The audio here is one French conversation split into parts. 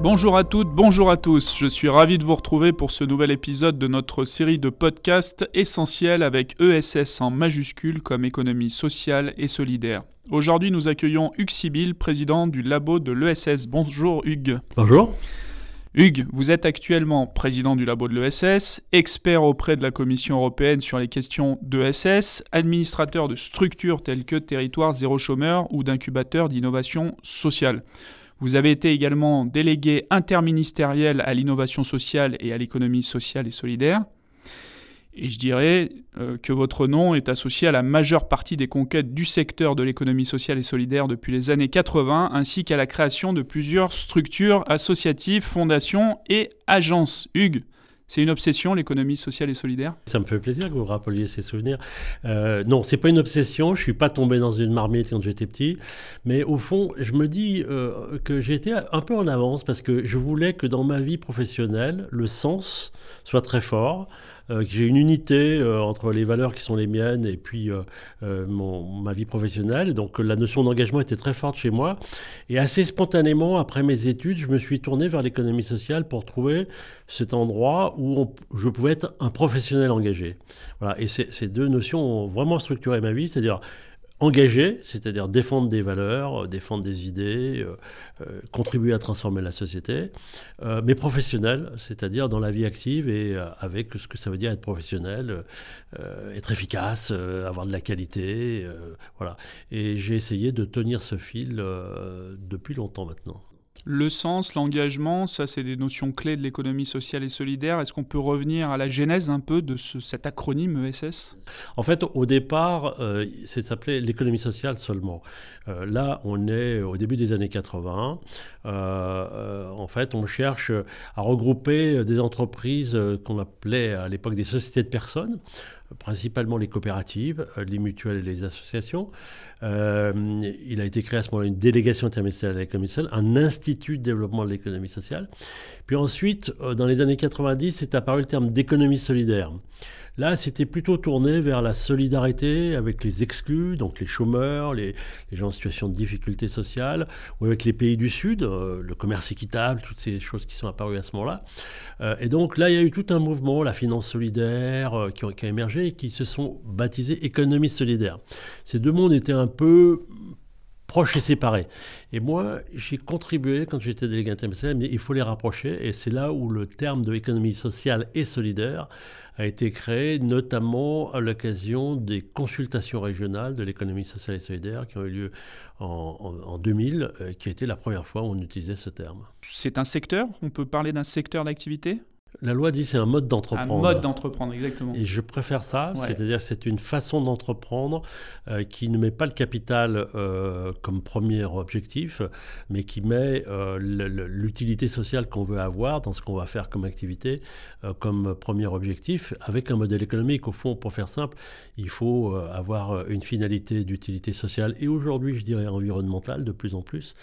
Bonjour à toutes, bonjour à tous. Je suis ravi de vous retrouver pour ce nouvel épisode de notre série de podcasts essentiels avec ESS en majuscule comme économie sociale et solidaire. Aujourd'hui, nous accueillons Hugues Sibyl, président du labo de l'ESS. Bonjour Hugues. Bonjour. Hugues, vous êtes actuellement président du labo de l'ESS, expert auprès de la Commission européenne sur les questions d'ESS, administrateur de structures telles que Territoire zéro chômeur ou d'incubateurs d'innovation sociale. Vous avez été également délégué interministériel à l'innovation sociale et à l'économie sociale et solidaire. Et je dirais euh, que votre nom est associé à la majeure partie des conquêtes du secteur de l'économie sociale et solidaire depuis les années 80, ainsi qu'à la création de plusieurs structures associatives, fondations et agences. Hugues, c'est une obsession, l'économie sociale et solidaire? Ça me fait plaisir que vous rappeliez ces souvenirs. Euh, non, c'est pas une obsession. Je suis pas tombé dans une marmite quand j'étais petit. Mais au fond, je me dis euh, que été un peu en avance parce que je voulais que dans ma vie professionnelle, le sens soit très fort. Euh, que j'ai une unité euh, entre les valeurs qui sont les miennes et puis euh, mon, ma vie professionnelle. Donc la notion d'engagement était très forte chez moi. Et assez spontanément, après mes études, je me suis tourné vers l'économie sociale pour trouver cet endroit où je pouvais être un professionnel engagé. Voilà. Et ces deux notions ont vraiment structuré ma vie, c'est-à-dire engagé, c'est-à-dire défendre des valeurs, euh, défendre des idées, euh, euh, contribuer à transformer la société, mais professionnel, c'est-à-dire dans la vie active et avec ce que ça veut dire être professionnel, être efficace, avoir de la qualité, voilà. Et j'ai essayé de tenir ce fil depuis longtemps maintenant. Le sens, l'engagement, ça c'est des notions clés de l'économie sociale et solidaire. Est-ce qu'on peut revenir à la genèse un peu de cet acronyme ESS En fait, au départ, euh, c'est s'appelait l'économie sociale seulement. Euh, là, on est au début des années 80. Euh, en fait, on cherche à regrouper des entreprises qu'on appelait à l'époque des sociétés de personnes principalement les coopératives, euh, les mutuelles et les associations. Euh, il a été créé à ce moment-là une délégation interministérielle de l'économie sociale, un institut de développement de l'économie sociale. Puis ensuite, euh, dans les années 90, est apparu le terme d'économie solidaire. Là, c'était plutôt tourné vers la solidarité avec les exclus, donc les chômeurs, les, gens en situation de difficulté sociale, ou avec les pays du Sud, euh, le commerce équitable, toutes ces choses qui sont apparues à ce moment-là. Euh, et donc là, il y a eu tout un mouvement, la finance solidaire, euh, qui, qui, a émergé et qui se sont baptisés économie solidaire. Ces deux mondes étaient un peu proches et séparés. Et moi, j'ai contribué, quand j'étais délégué international, il faut les rapprocher, et c'est là où le terme de économie sociale et solidaire a été créé, notamment à l'occasion des consultations régionales de l'économie sociale et solidaire qui ont eu lieu en, en 2000, euh, qui a été la première fois où on utilisait ce terme. C'est un secteur? On peut parler d'un secteur d'activité? La loi dit c'est un mode d'entreprendre. Un mode d'entreprendre, exactement. Et je préfère ça, c'est-à-dire c'est une façon d'entreprendre euh, qui ne met pas le capital euh, comme premier objectif, mais qui met euh, l'utilité sociale qu'on veut avoir dans ce qu'on va faire comme activité comme premier objectif, avec un modèle économique. Au fond, pour faire simple, il faut avoir une finalité d'utilité sociale et aujourd'hui, je dirais environnementale de plus en plus,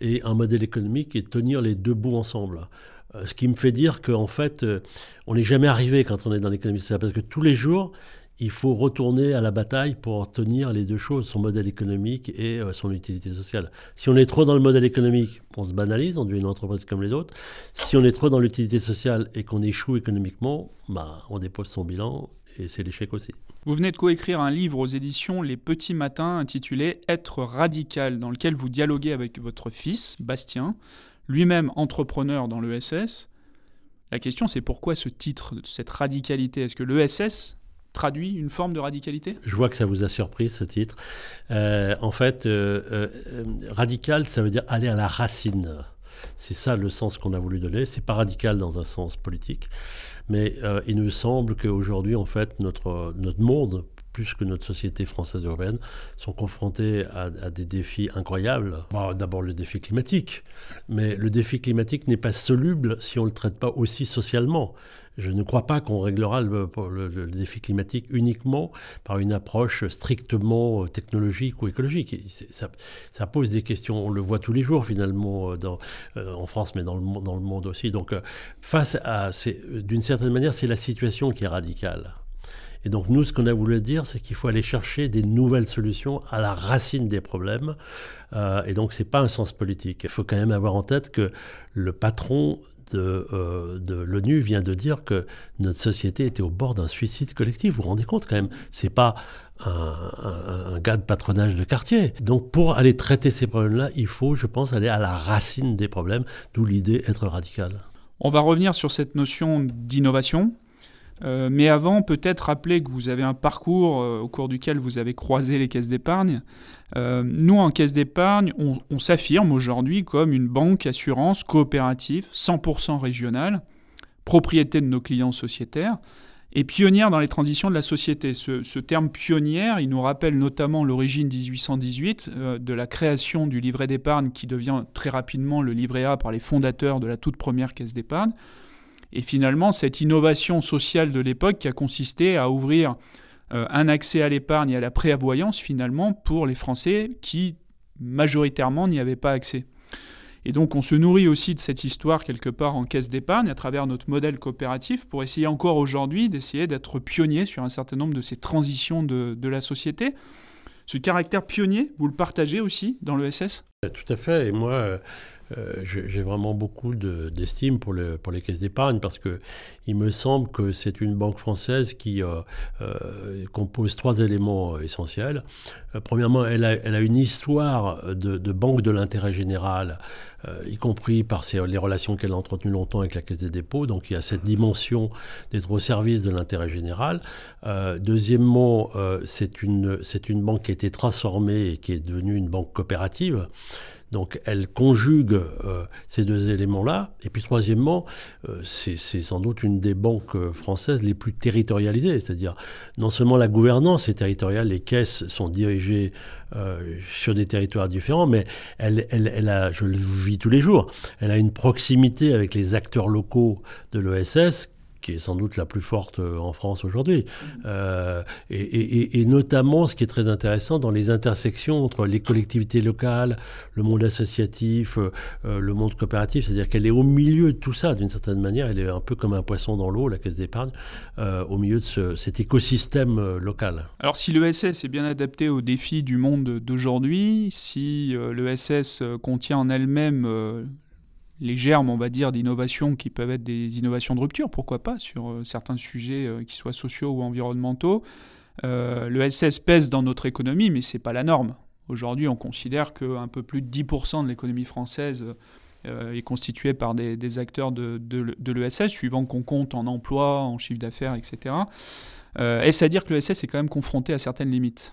et un modèle économique et tenir les deux bouts ensemble. Euh, ce qui me fait dire qu'en fait, euh, on n'est jamais arrivé quand on est dans l'économie sociale, parce que tous les jours, il faut retourner à la bataille pour tenir les deux choses, son modèle économique et euh, son utilité sociale. Si on est trop dans le modèle économique, on se banalise, on devient une entreprise comme les autres. Si on est trop dans l'utilité sociale et qu'on échoue économiquement, bah, on dépose son bilan et c'est l'échec aussi. Vous venez de coécrire un livre aux éditions Les Petits Matins intitulé Être radical, dans lequel vous dialoguez avec votre fils, Bastien, lui-même entrepreneur dans l'ESS. La question, c'est pourquoi ce titre, cette radicalité? Est-ce que l'ESS traduit une forme de radicalité? Je vois que ça vous a surpris ce titre. Euh, en fait, euh, euh, radical, ça veut dire aller à la racine. C'est ça le sens qu'on a voulu donner. C'est pas radical dans un sens politique, mais il nous semble qu'aujourd'hui, en fait, notre, notre monde plus que notre société française européenne, sont confrontés à, des défis incroyables. D'abord le défi climatique, mais le défi climatique n'est pas soluble si on ne le traite pas aussi socialement. je ne crois pas qu'on réglera le, défi climatique uniquement par une approche strictement technologique ou écologique. Ça, pose des questions, on le voit tous les jours finalement dans, en France, mais dans le, dans le monde aussi. Donc face à, d'une certaine manière, c'est la situation qui est radicale. Et donc nous, ce qu'on a voulu dire, c'est qu'il faut aller chercher des nouvelles solutions à la racine des problèmes. Euh, et donc c'est pas un sens politique. Il faut quand même avoir en tête que le patron de, euh, de l'ONU vient de dire que notre société était au bord d'un suicide collectif. Vous vous rendez compte quand même C'est pas un, gars de patronage de quartier. Donc pour aller traiter ces problèmes-là, il faut, je pense, aller à la racine des problèmes, d'où l'idée être radical. On va revenir sur cette notion d'innovation. Euh, mais avant, peut-être rappeler que vous avez un parcours euh, au cours duquel vous avez croisé les caisses d'épargne. Euh, nous, en caisse d'épargne, on, s'affirme aujourd'hui comme une banque assurance coopérative, 100% régionale, propriété de nos clients sociétaires, et pionnière dans les transitions de la société. Ce, ce terme pionnière, il nous rappelle notamment l'origine 1818 de la création du livret d'épargne qui devient très rapidement le livret A par les fondateurs de la toute première caisse d'épargne. Et finalement, cette innovation sociale de l'époque qui a consisté à ouvrir euh, un accès à l'épargne et à la préavoyance finalement pour les Français qui majoritairement n'y avaient pas accès. Et donc on se nourrit aussi de cette histoire quelque part en caisse d'épargne à travers notre modèle coopératif pour essayer encore aujourd'hui d'essayer d'être pionnier sur un certain nombre de ces transitions de, de la société. Ce caractère pionnier, vous le partagez aussi dans l'ESS Tout à fait. Et moi, euh, j'ai vraiment beaucoup d'estime pour, le, pour les caisses d'épargne parce que il me semble que c'est une banque française qui euh, euh, compose trois éléments essentiels. premièrement, elle a, une histoire de, banque de l'intérêt général, y compris par les relations qu'elle a entretenues longtemps avec la Caisse des dépôts. Donc il y a cette dimension d'être au service de l'intérêt général. deuxièmement, c'est une banque qui a été transformée et qui est devenue une banque coopérative. Donc elle conjugue euh, ces deux éléments-là. Et puis troisièmement, euh, c'est sans doute une des banques euh, françaises les plus territorialisées. C'est-à-dire non seulement la gouvernance est territoriale, les caisses sont dirigées sur des territoires différents, mais elle, elle, elle, a, je le vis tous les jours, elle a une proximité avec les acteurs locaux de l'ESS qui est sans doute la plus forte euh, en France aujourd'hui. Euh, et, notamment, ce qui est très intéressant, dans les intersections entre les collectivités locales, le monde associatif, euh, le monde coopératif, c'est-à-dire qu'elle est au milieu de tout ça, d'une certaine manière. Elle est un peu comme un poisson dans l'eau, la caisse d'épargne, au milieu de cet écosystème local. Alors, si l'ESS est bien adapté aux défis du monde d'aujourd'hui, si l'ESS contient en elle-même les germes, on va dire, d'innovation qui peuvent être des innovations de rupture, pourquoi pas, sur euh, certains sujets euh, qui soient sociaux ou environnementaux. Euh, le SS pèse dans notre économie, mais ce n'est pas la norme. Aujourd'hui, on considère qu'un peu plus de 10% de l'économie française est constituée par des, acteurs de, de, l'ESS, suivant qu'on compte en emploi, en chiffre d'affaires, etc. Est-ce à dire que l'ESS est quand même confronté à certaines limites?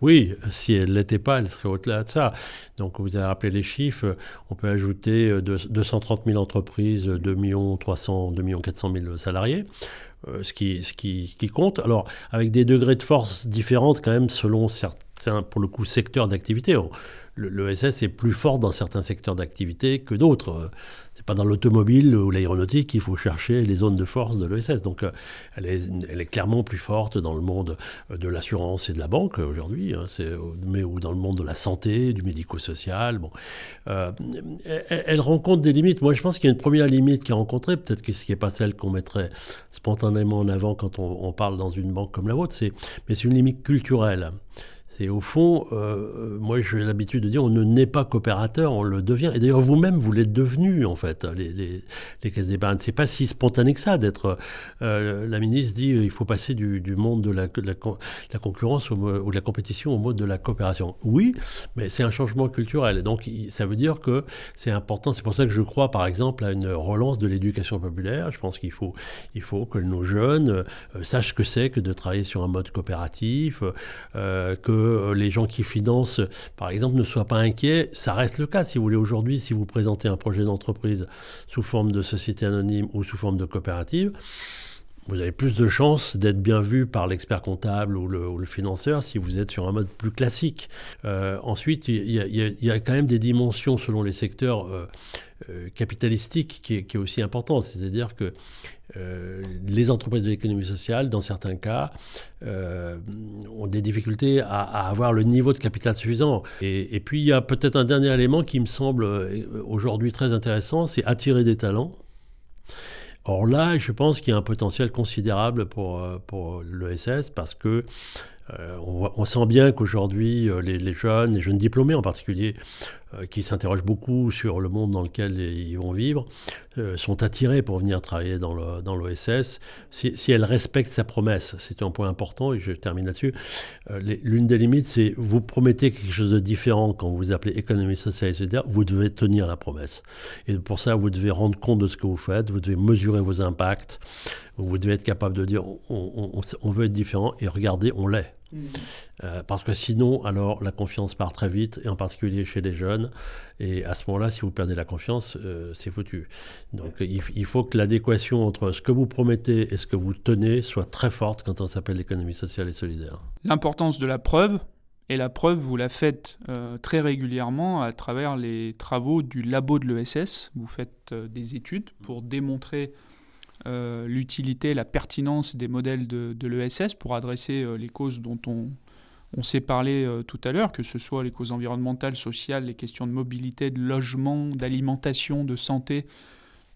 Oui, si elle ne l'était pas, elle serait au-delà de ça. Donc vous avez rappelé les chiffres, on peut ajouter 230 000 entreprises, 2 300, 2 400 000 salariés, euh, ce, qui, ce qui, qui compte. Alors avec des degrés de force différentes quand même selon certains, pour le coup, secteurs d'activité l'ESS est plus fort dans certains secteurs d'activité que d'autres. C'est pas dans l'automobile ou l'aéronautique qu'il faut chercher les zones de force de l'ESS. Donc, euh, elle est, clairement plus forte dans le monde euh, de l'assurance et de la banque aujourd'hui, hein, mais ou dans le monde de la santé, du médico-social. Bon, euh, elle, rencontre des limites. Moi, je pense qu'il y a une première limite qui est rencontrée, peut-être que ce qui n'est pas celle qu'on mettrait spontanément en avant quand on, parle dans une banque comme la vôtre, mais c'est une limite culturelle. C'est au fond, euh, moi j'ai l'habitude de dire, on ne naît pas coopérateur, on le devient. Et d'ailleurs vous-même, vous l'êtes devenu en fait, les, les, les caisses d'épargne. C'est pas si spontané que ça d'être. Euh, la ministre dit, il faut passer du, monde de la, concurrence ou de la compétition au mode de la coopération. Oui, mais c'est un changement culturel. Donc ça veut dire que c'est important. C'est pour ça que je crois, par exemple, à une relance de l'éducation populaire. Je pense qu'il faut, il faut que nos jeunes euh, sachent ce que c'est que de travailler sur un mode coopératif, euh, euh, les gens qui financent, par exemple, ne soient pas inquiets. Ça reste le cas. Si vous voulez, aujourd'hui, si vous présentez un projet d'entreprise sous forme de société anonyme ou sous forme de coopérative, vous avez plus de chances d'être bien vu par l'expert comptable ou le, financeur si vous êtes sur un mode plus classique. Euh, ensuite, il y, a quand même des dimensions selon les secteurs euh, euh, capitalistiques qui est, aussi important. C'est-à-dire que les entreprises de l'économie sociale, dans certains cas, ont des difficultés à, avoir le niveau de capital suffisant. Et puis, il y a peut-être un dernier élément qui me semble aujourd'hui très intéressant, c'est attirer des talents. Or là, je pense qu'il y a un potentiel considérable pour, euh, pour l'ESS parce que euh, on, sent bien qu'aujourd'hui, euh, les, jeunes, les jeunes diplômés en particulier, qui s'interrogent beaucoup sur le monde dans lequel ils vont vivre, sont attirés pour venir travailler dans l'OSS. si, si, elle respecte sa promesse, c'est un point important et je termine là-dessus. L'une des limites, c'est vous promettez quelque chose de différent quand vous appelez économie sociale, etc. Vous devez tenir la promesse. Et pour ça, vous devez rendre compte de ce que vous faites, vous devez mesurer vos impacts, vous devez être capable de dire on veut être différent et regardez, on l'est. Euh, parce que sinon, alors la confiance part très vite, et en particulier chez les jeunes. Et à ce moment-là, si vous perdez la confiance, euh, c'est foutu. Donc il, faut que l'adéquation entre ce que vous promettez et ce que vous tenez soit très forte quand on s'appelle l'économie sociale et solidaire. L'importance de la preuve, et la preuve, vous la faites euh, très régulièrement à travers les travaux du labo de l'ESS. Vous faites des études pour démontrer euh, l'utilité, la pertinence des modèles de, l'ESS pour adresser euh, les causes dont on, on s'est parlé euh, tout à l'heure, que ce soit les causes environnementales, sociales, les questions de mobilité, de logement, d'alimentation, de santé,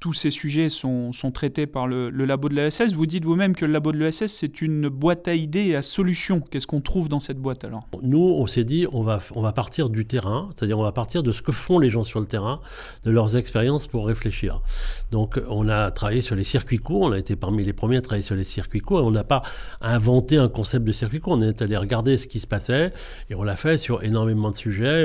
tous ces sujets sont, traités par le, labo de l'ESS. Vous dites vous-même que le labo de l'ESS, c'est une boîte à idées et à solutions. Qu'est-ce qu'on trouve dans cette boîte alors? Nous, on s'est dit, on va, on va partir du terrain, c'est-à-dire on va partir de ce que font les gens sur le terrain, de leurs expériences pour réfléchir. Donc on a travaillé sur les circuits courts, on a été parmi les premiers à travailler sur les circuits courts, et on n'a pas inventé un concept de circuit court, on est allé regarder ce qui se passait, et on l'a fait sur énormément de sujets.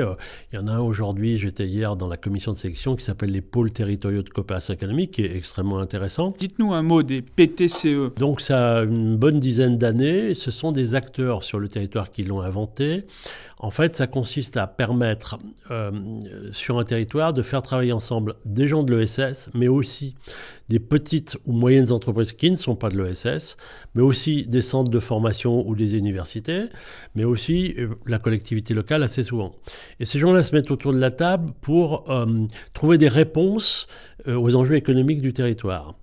Il y en a un aujourd'hui, j'étais hier dans la commission de sélection, qui s'appelle les pôles territoriaux de coopération qui est extrêmement intéressant. Dites-nous un mot des PTCE. Donc ça a une bonne dizaine d'années. Ce sont des acteurs sur le territoire qui l'ont inventé. En fait, ça consiste à permettre euh, sur un territoire de faire travailler ensemble des gens de l'ESS, mais aussi des petites ou moyennes entreprises qui ne sont pas de l'ESS, mais aussi des centres de formation ou des universités, mais aussi euh, la collectivité locale assez souvent. Et ces gens-là se mettent autour de la table pour euh, trouver des réponses aux enjeux économiques du territoire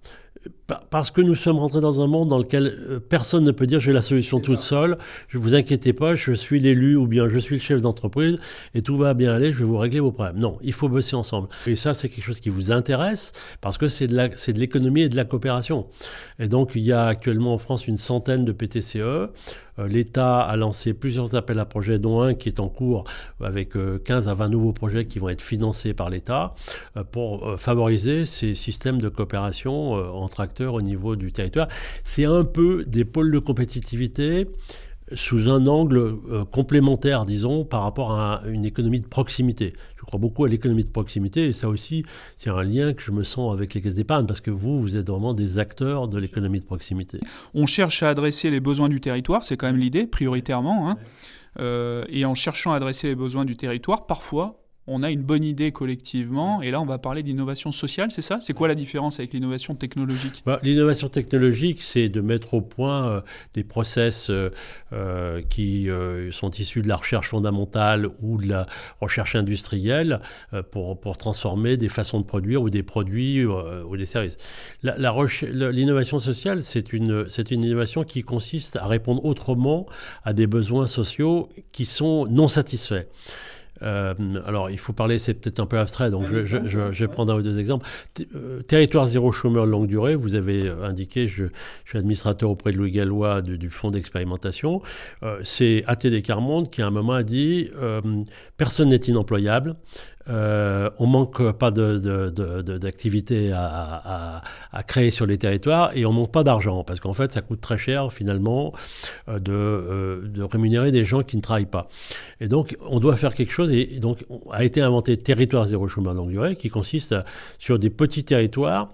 parce que nous sommes rentrés dans un monde dans lequel euh, personne ne peut dire j'ai la solution toute seule, je vous inquiétez pas, je suis l'élu ou bien je suis le chef d'entreprise et tout va bien aller, je vais vous régler vos problèmes. Non, il faut bosser ensemble. Et ça, c'est quelque chose qui vous intéresse parce que c'est de l'économie et de la coopération. Et donc, il y a actuellement en France une centaine de PTCE. Euh, L'État a lancé plusieurs appels à projets, dont un qui est en cours avec 15 euh, à 20 nouveaux projets qui vont être financés par l'État pour favoriser ces systèmes de coopération entre acteurs au niveau du territoire. C'est un peu des pôles de compétitivité sous un angle euh, complémentaire, disons, par rapport à une économie de proximité. Je crois beaucoup à l'économie de proximité, et ça aussi, c'est un lien que je me sens avec les caisses d'épargne, parce que vous, vous êtes vraiment des acteurs de l'économie de proximité. On cherche à adresser les besoins du territoire, c'est quand même l'idée, prioritairement. Hein. Euh, et en cherchant à adresser les besoins du territoire, parfois, on a une bonne idée collectivement, et là on va parler d'innovation sociale, c'est ça? C'est quoi la différence avec l'innovation technologique? Bah, L'innovation technologique, c'est de mettre au point euh, des process euh, euh, qui sont issus de la recherche fondamentale ou de la recherche industrielle pour, pour, transformer des façons de produire ou des produits ou des services. L'innovation sociale, c'est une, une innovation qui consiste à répondre autrement à des besoins sociaux qui sont non satisfaits. Euh, alors, il faut parler, c'est peut-être un peu abstrait, donc je, vais prendre un ou deux exemples. Euh, territoire zéro chômeur longue durée, vous avez euh, indiqué, je, suis administrateur auprès de Louis Gallois du, fonds d'expérimentation. c'est ATD Carmonde qui à un moment a dit personne n'est inemployable. Euh, on manque pas d'activités à, créer sur les territoires et on manque pas d'argent parce qu'en fait ça coûte très cher finalement euh, euh, de, rémunérer des gens qui ne travaillent pas. Et donc on doit faire quelque chose et, donc a été inventé territoire zéro chômeur longue durée qui consiste sur des petits territoires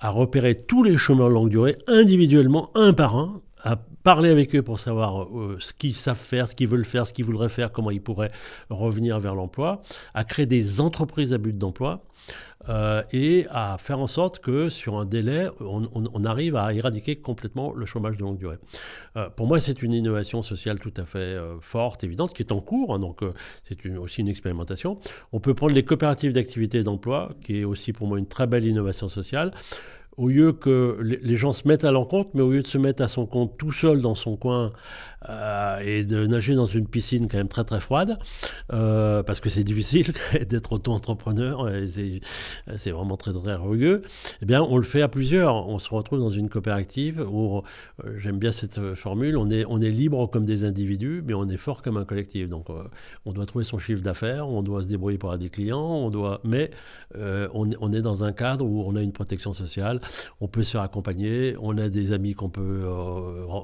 à repérer tous les chômeurs longue durée individuellement un par un à parler avec eux pour savoir euh, ce qu'ils savent faire, ce qu'ils veulent faire, ce qu'ils voudraient faire, comment ils pourraient revenir vers l'emploi, à créer des entreprises à but d'emploi. Euh, et à faire en sorte que sur un délai, on, arrive à éradiquer complètement le chômage de longue durée. Euh, pour moi, c'est une innovation sociale tout à fait forte, évidente, qui est en cours, hein, donc c'est aussi une expérimentation. On peut prendre les coopératives d'activité d'emploi, qui est aussi pour moi une très belle innovation sociale au lieu que les gens se mettent à l'encontre, mais au lieu de se mettre à son compte tout seul dans son coin euh, et de nager dans une piscine quand même très très froide, euh, parce que c'est difficile d'être auto-entrepreneur, c'est vraiment très très rugueux, eh bien on le fait à plusieurs. On se retrouve dans une coopérative où, euh, j'aime bien cette formule, on est, on est libre comme des individus, mais on est fort comme un collectif. Donc on doit trouver son chiffre d'affaires, on doit se débrouiller pour avoir des clients, on doit, mais on, on, est dans un cadre où on a une protection sociale, on peut se faire accompagner, on a des amis qu'on peut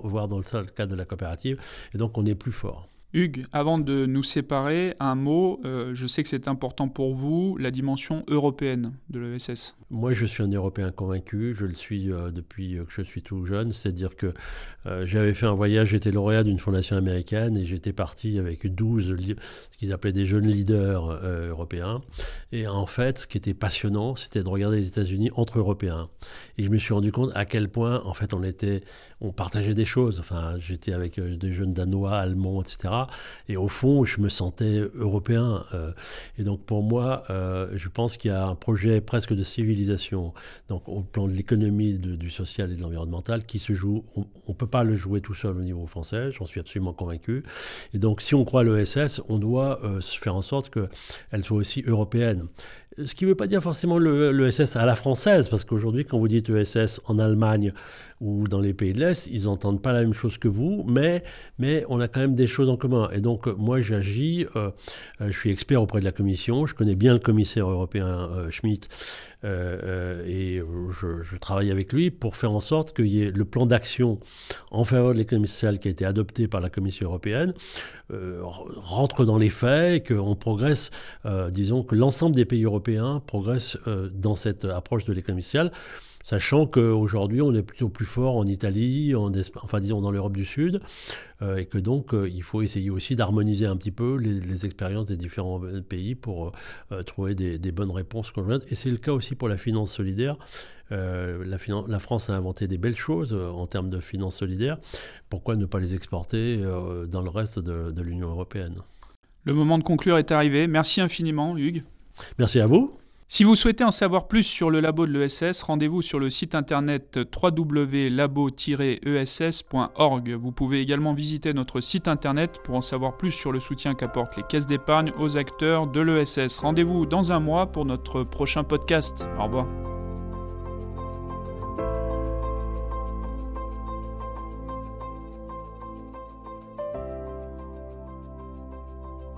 voir dans le cadre de la coopérative et donc on est plus fort. Hugues, avant de nous séparer, un mot, euh, je sais que c'est important pour vous, la dimension européenne de l'ESS. Moi, je suis un Européen convaincu, je le suis euh, depuis que je suis tout jeune, c'est-à-dire que euh, j'avais fait un voyage, j'étais lauréat d'une fondation américaine et j'étais parti avec 12, ce qu'ils appelaient des jeunes leaders européens. Et en fait, ce qui était passionnant, c'était de regarder les États-Unis entre Européens. Et je me suis rendu compte à quel point, en fait, on était, on partageait des choses. Enfin, j'étais avec des jeunes Danois, Allemands, etc. Et au fond, je me sentais européen. Euh, et donc pour moi, euh, je pense qu'il y a un projet presque de civilisation, donc au plan de l'économie, du social et de l'environnemental, qui se joue. On ne peut pas le jouer tout seul au niveau français, j'en suis absolument convaincu. Et donc si on croit l'ESS, on doit euh, faire en sorte qu'elle soit aussi européenne. Ce qui ne veut pas dire forcément l'ESS à la française, parce qu'aujourd'hui, quand vous dites ESS en Allemagne ou dans les pays de l'Est, ils n'entendent pas la même chose que vous, mais, mais on a quand même des choses en commun. Et donc, moi, j'agis, euh, euh, je suis expert auprès de la Commission, je connais bien le commissaire européen euh, Schmitt, et je, travaille avec lui pour faire en sorte ait le plan d'action en faveur de l'économie sociale qui a été adopté par la Commission européenne rentre dans les faits, qu'on progresse, disons que l'ensemble des pays européens progressent dans cette approche de l'économie sociale sachant qu'aujourd'hui on est plutôt plus fort en Italie, en enfin disons dans l'Europe du Sud, euh, et que donc euh, il faut essayer aussi d'harmoniser un petit peu les, expériences des différents euh, pays pour trouver des, bonnes réponses conjointes. Et c'est le cas aussi pour la finance solidaire. la, France a inventé des belles choses en termes de finance solidaire. Pourquoi ne pas les exporter dans le reste de l'Union européenne? Le moment de conclure est arrivé. Merci infiniment, Hugues. Merci à vous. Si vous souhaitez en savoir plus sur le labo de l'ESS, rendez-vous sur le site internet www.labo-ess.org. Vous pouvez également visiter notre site internet pour en savoir plus sur le soutien qu'apportent les caisses d'épargne aux acteurs de l'ESS. Rendez-vous dans un mois pour notre prochain podcast. Au revoir.